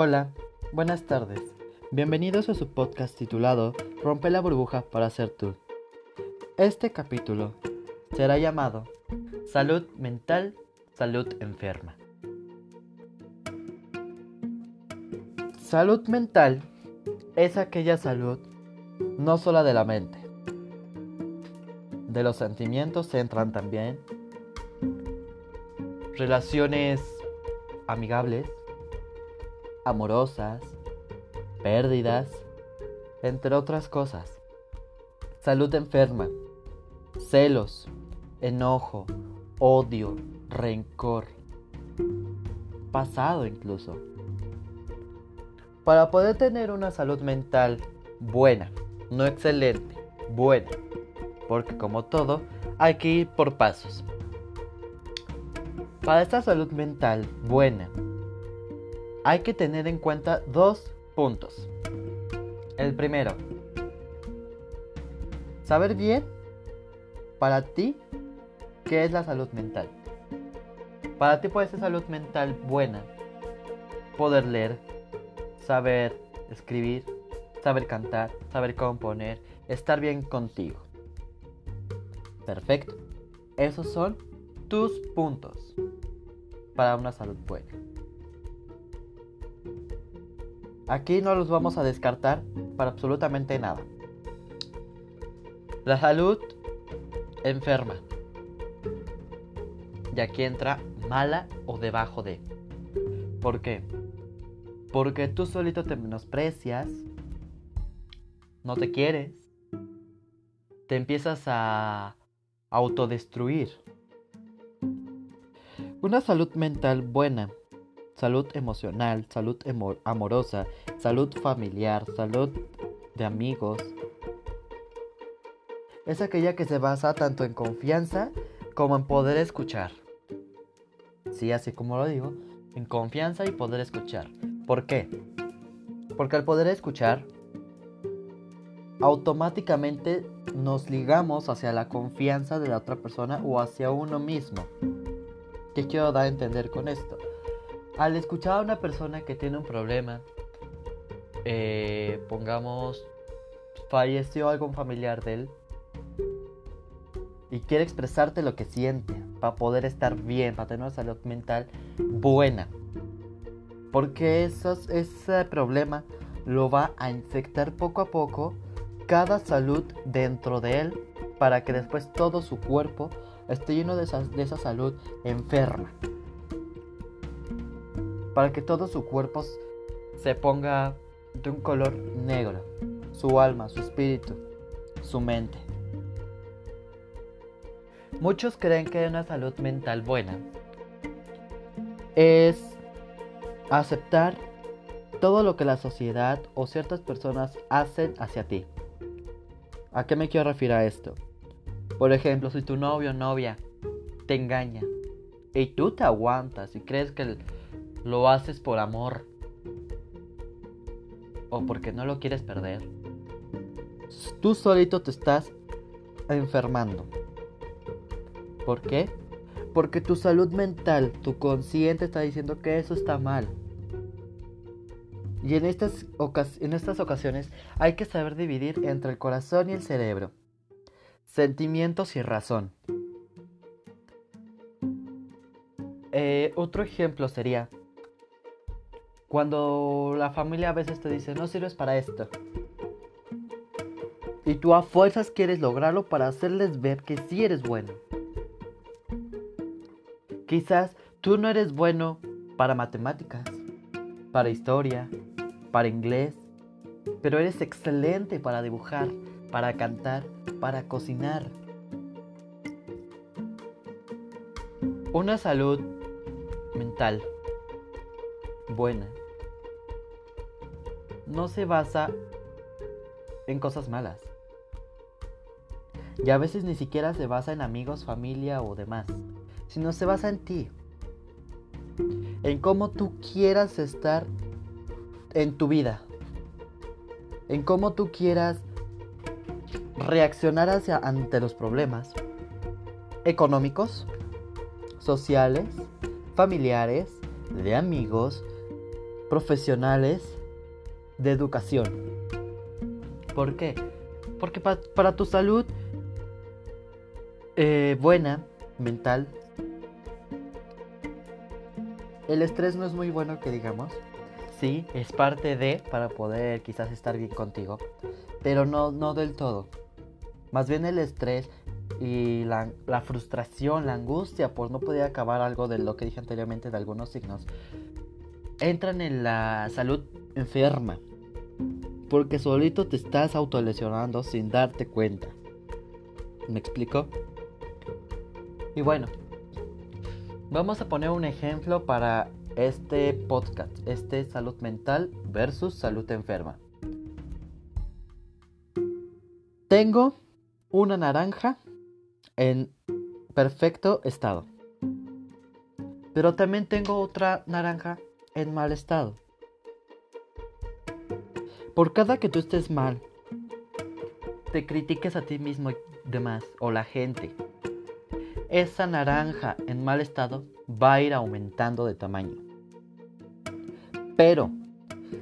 Hola, buenas tardes. Bienvenidos a su podcast titulado Rompe la burbuja para ser tú. Este capítulo será llamado Salud mental, salud enferma. Salud mental es aquella salud no solo de la mente. De los sentimientos se entran también relaciones amigables, amorosas, pérdidas, entre otras cosas. Salud enferma, celos, enojo, odio, rencor, pasado incluso. Para poder tener una salud mental buena, no excelente, buena, porque como todo, hay que ir por pasos. Para esta salud mental buena, hay que tener en cuenta dos puntos. El primero, saber bien para ti qué es la salud mental. Para ti puede ser salud mental buena, poder leer, saber escribir, saber cantar, saber componer, estar bien contigo. Perfecto. Esos son tus puntos para una salud buena. Aquí no los vamos a descartar para absolutamente nada. La salud enferma. Y aquí entra mala o debajo de. ¿Por qué? Porque tú solito te menosprecias, no te quieres, te empiezas a autodestruir. Una salud mental buena salud emocional, salud amorosa, salud familiar, salud de amigos. Es aquella que se basa tanto en confianza como en poder escuchar. Sí, así como lo digo, en confianza y poder escuchar. ¿Por qué? Porque al poder escuchar, automáticamente nos ligamos hacia la confianza de la otra persona o hacia uno mismo. ¿Qué quiero dar a entender con esto? Al escuchar a una persona que tiene un problema, eh, pongamos, falleció algún familiar de él, y quiere expresarte lo que siente, para poder estar bien, para tener una salud mental buena. Porque ese problema lo va a infectar poco a poco cada salud dentro de él para que después todo su cuerpo esté lleno de esa salud enferma para que todo su cuerpo se ponga de un color negro, su alma, su espíritu, su mente. Muchos creen que una salud mental buena es aceptar todo lo que la sociedad o ciertas personas hacen hacia ti. ¿A qué me quiero referir a esto? Por ejemplo, si tu novio o novia te engaña y tú te aguantas y crees que el, lo haces por amor o porque no lo quieres perder, tú solito te estás enfermando. ¿Por qué? Porque tu salud mental, tu consciente está diciendo que eso está mal. Y en estas, ocasiones hay que saber dividir entre el corazón y el cerebro. Sentimientos y razón. Eh, otro ejemplo sería cuando la familia a veces te dice, no sirves para esto. Y tú a fuerzas quieres lograrlo para hacerles ver que sí eres bueno. Quizás tú no eres bueno para matemáticas, para historia, para inglés, pero eres excelente para dibujar, para cantar, para cocinar. Una salud mental buena no se basa en cosas malas. Y a veces ni siquiera se basa en amigos, familia o demás, sino se basa en ti. En cómo tú quieras estar en tu vida. En cómo tú quieras reaccionar hacia, ante los problemas económicos, sociales, familiares, de amigos, profesionales de educación. ¿Por qué? Porque para tu salud eh, buena, mental, el estrés no es muy bueno que digamos. Sí, es parte de para poder quizás estar bien contigo, pero no, no del todo. Más bien el estrés y la, la, frustración, la angustia por no poder acabar algo de lo que dije anteriormente de algunos signos, entran en la salud enferma. Porque solito te estás autolesionando sin darte cuenta. ¿Me explico? Y bueno, vamos a poner un ejemplo para este podcast, este salud mental versus salud enferma. Tengo una naranja en perfecto estado. Pero también tengo otra naranja en mal estado. Por cada que tú estés mal, te critiques a ti mismo y demás, o la gente, esa naranja en mal estado va a ir aumentando de tamaño. Pero,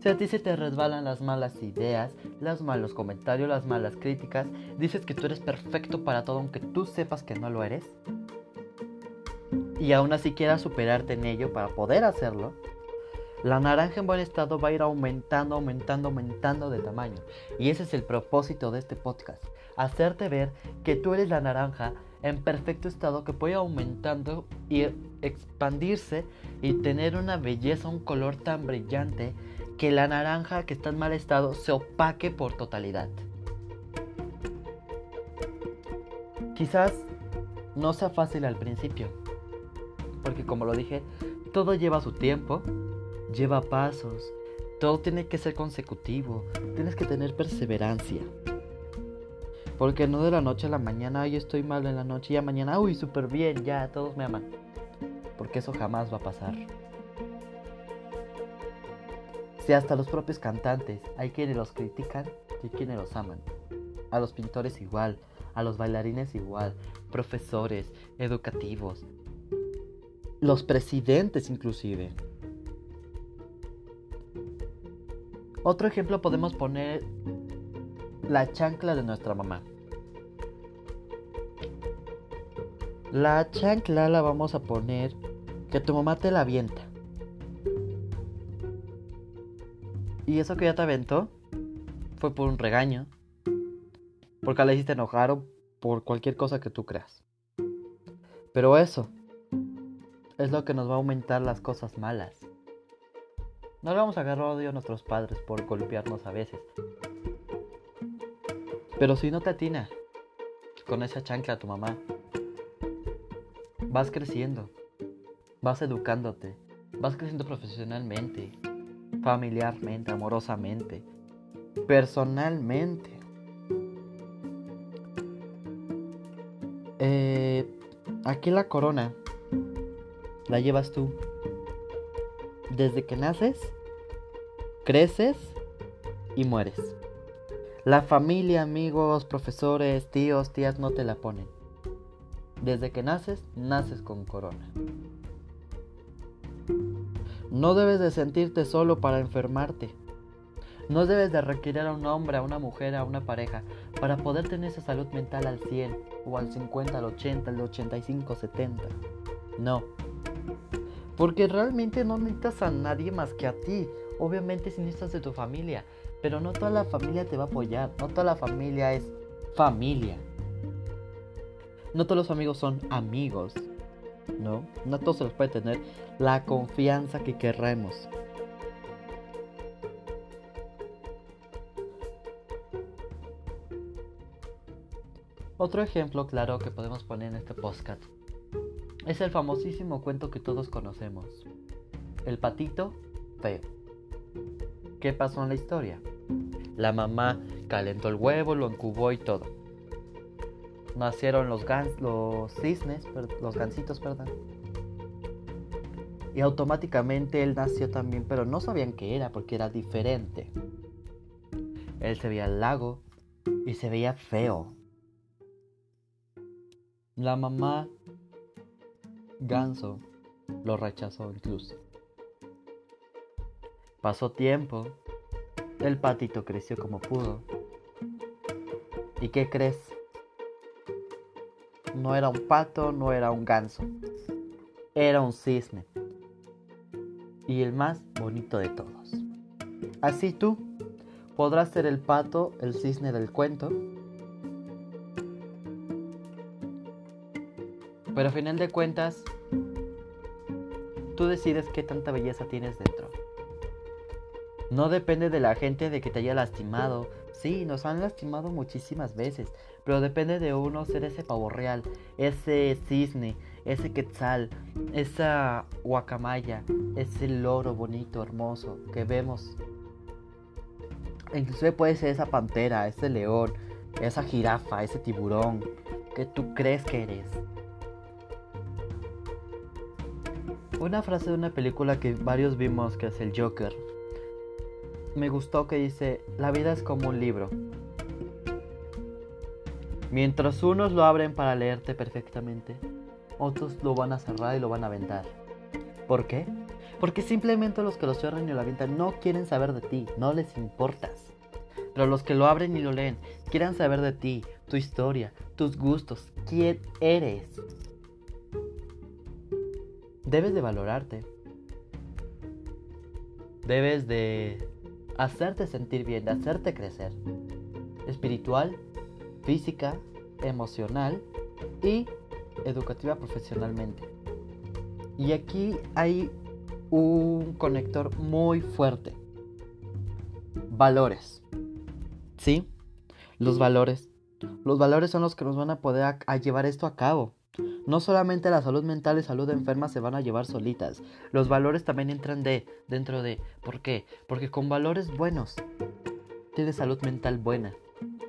si a ti se te resbalan las malas ideas, los malos comentarios, las malas críticas, dices que tú eres perfecto para todo aunque tú sepas que no lo eres, y aún así quieras superarte en ello para poder hacerlo, la naranja en buen estado va a ir aumentando, aumentando, aumentando de tamaño. Y ese es el propósito de este podcast. Hacerte ver que tú eres la naranja en perfecto estado que puede aumentando y expandirse y tener una belleza, un color tan brillante que la naranja que está en mal estado se opaque por totalidad. Quizás no sea fácil al principio, porque como lo dije, todo lleva su tiempo, lleva pasos, todo tiene que ser consecutivo, tienes que tener perseverancia. Porque no de la noche a la mañana, ay, estoy mal en la noche, y ya mañana, uy, súper bien, ya, todos me aman. Porque eso jamás va a pasar. Si hasta los propios cantantes, hay quienes los critican y quienes los aman. A los pintores igual, a los bailarines igual, profesores, educativos, los presidentes inclusive. Otro ejemplo podemos poner la chancla de nuestra mamá. La chancla la vamos a poner que tu mamá te la avienta. Y eso que ya te aventó fue por un regaño, porque la hiciste enojar o por cualquier cosa que tú creas. Pero eso es lo que nos va a aumentar las cosas malas. No le vamos a agarrar odio a nuestros padres por golpearnos a veces. Pero si no te atina con esa chancla a tu mamá, vas creciendo, vas educándote, vas creciendo profesionalmente, familiarmente, amorosamente, personalmente. Eh, aquí la corona la llevas tú desde que naces, creces y mueres. La familia, amigos, profesores, tíos, tías no te la ponen. Desde que naces, naces con corona. No debes de sentirte solo para enfermarte. No debes de requerir a un hombre, a una mujer, a una pareja para poder tener esa salud mental al 100 o al 50, al 80, al 85, 70. No. Porque realmente no necesitas a nadie más que a ti. Obviamente si necesitas de tu familia. Pero no toda la familia te va a apoyar. No toda la familia es familia. No todos los amigos son amigos. ¿No? No todos se los puede tener la confianza que querremos. Otro ejemplo claro que podemos poner en este podcast es el famosísimo cuento que todos conocemos. El patito feo. ¿Qué pasó en la historia? La mamá calentó el huevo, lo incubó y todo. Nacieron los, los cisnes, los gansitos, perdón. Y automáticamente él nació también, pero no sabían qué era porque era diferente. Él se veía al lago y se veía feo. La mamá Ganso lo rechazó incluso. Pasó tiempo, el patito creció como pudo. ¿Y qué crees? No era un pato, no era un ganso. Era un cisne. Y el más bonito de todos. Así tú podrás ser el pato, el cisne del cuento. Pero a final de cuentas, tú decides qué tanta belleza tienes dentro. No depende de la gente de que te haya lastimado. Sí, nos han lastimado muchísimas veces. Pero depende de uno ser ese pavo real, ese cisne, ese quetzal, esa guacamaya, ese loro bonito, hermoso que vemos. Inclusive puede ser esa pantera, ese león, esa jirafa, ese tiburón que tú crees que eres. Una frase de una película que varios vimos que es el Joker. Me gustó que dice, la vida es como un libro. Mientras unos lo abren para leerte perfectamente, otros lo van a cerrar y lo van a aventar. ¿Por qué? Porque simplemente los que lo cierran y lo avientan no quieren saber de ti, no les importas. Pero los que lo abren y lo leen quieren saber de ti, tu historia, tus gustos, quién eres debes de valorarte. Debes de hacerte sentir bien, de hacerte crecer. Espiritual, física, emocional y educativa profesionalmente. Y aquí hay un conector muy fuerte. Valores. ¿Sí? Los valores. Los valores son los que nos van a poder llevar esto a cabo. No solamente la salud mental y salud enferma se van a llevar solitas. Los valores también entran de dentro de. ¿Por qué? Porque con valores buenos tienes salud mental buena.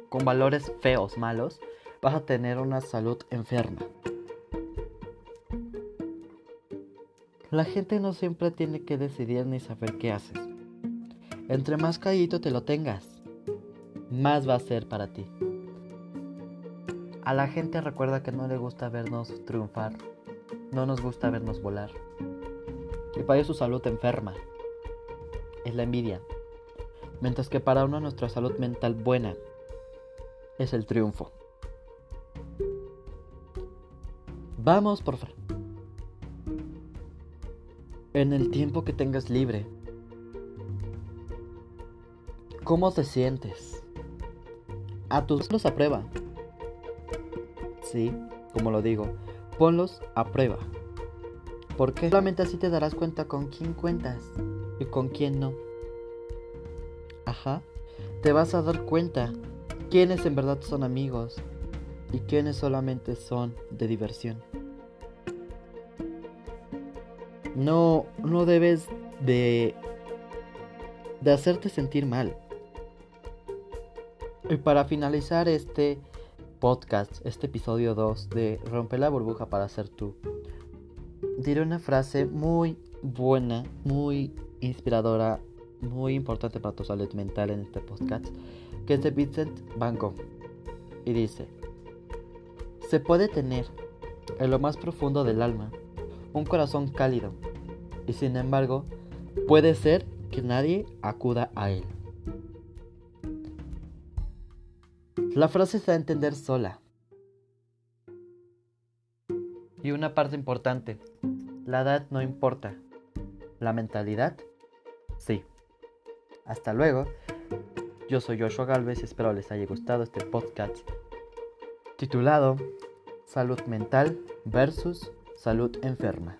Con valores feos, malos, vas a tener una salud enferma. La gente no siempre tiene que decidir ni saber qué haces. Entre más callito te lo tengas, más va a ser para ti. A la gente recuerda que no le gusta vernos triunfar, no nos gusta vernos volar. Y para ellos su salud enferma es la envidia, mientras que para uno nuestra salud mental buena es el triunfo. Vamos, por favor. En el tiempo que tengas libre, ¿cómo te sientes? A tus los a prueba. Sí, como lo digo, ponlos a prueba. Porque solamente así te darás cuenta con quién cuentas y con quién no. Ajá, te vas a dar cuenta quiénes en verdad son amigos y quiénes solamente son de diversión. No, no debes de, de hacerte sentir mal. Y para finalizar este podcast, este episodio 2 de Romper la burbuja para ser tú, diré una frase muy buena, muy inspiradora, muy importante para tu salud mental en este podcast, que es de Vincent Van Gogh. Y dice, se puede tener en lo más profundo del alma un corazón cálido, y sin embargo, puede ser que nadie acuda a él. La frase se da a entender sola. Y una parte importante, la edad no importa. La mentalidad, sí. Hasta luego. Yo soy Joshua Galvez y espero les haya gustado este podcast titulado Salud mental versus salud enferma.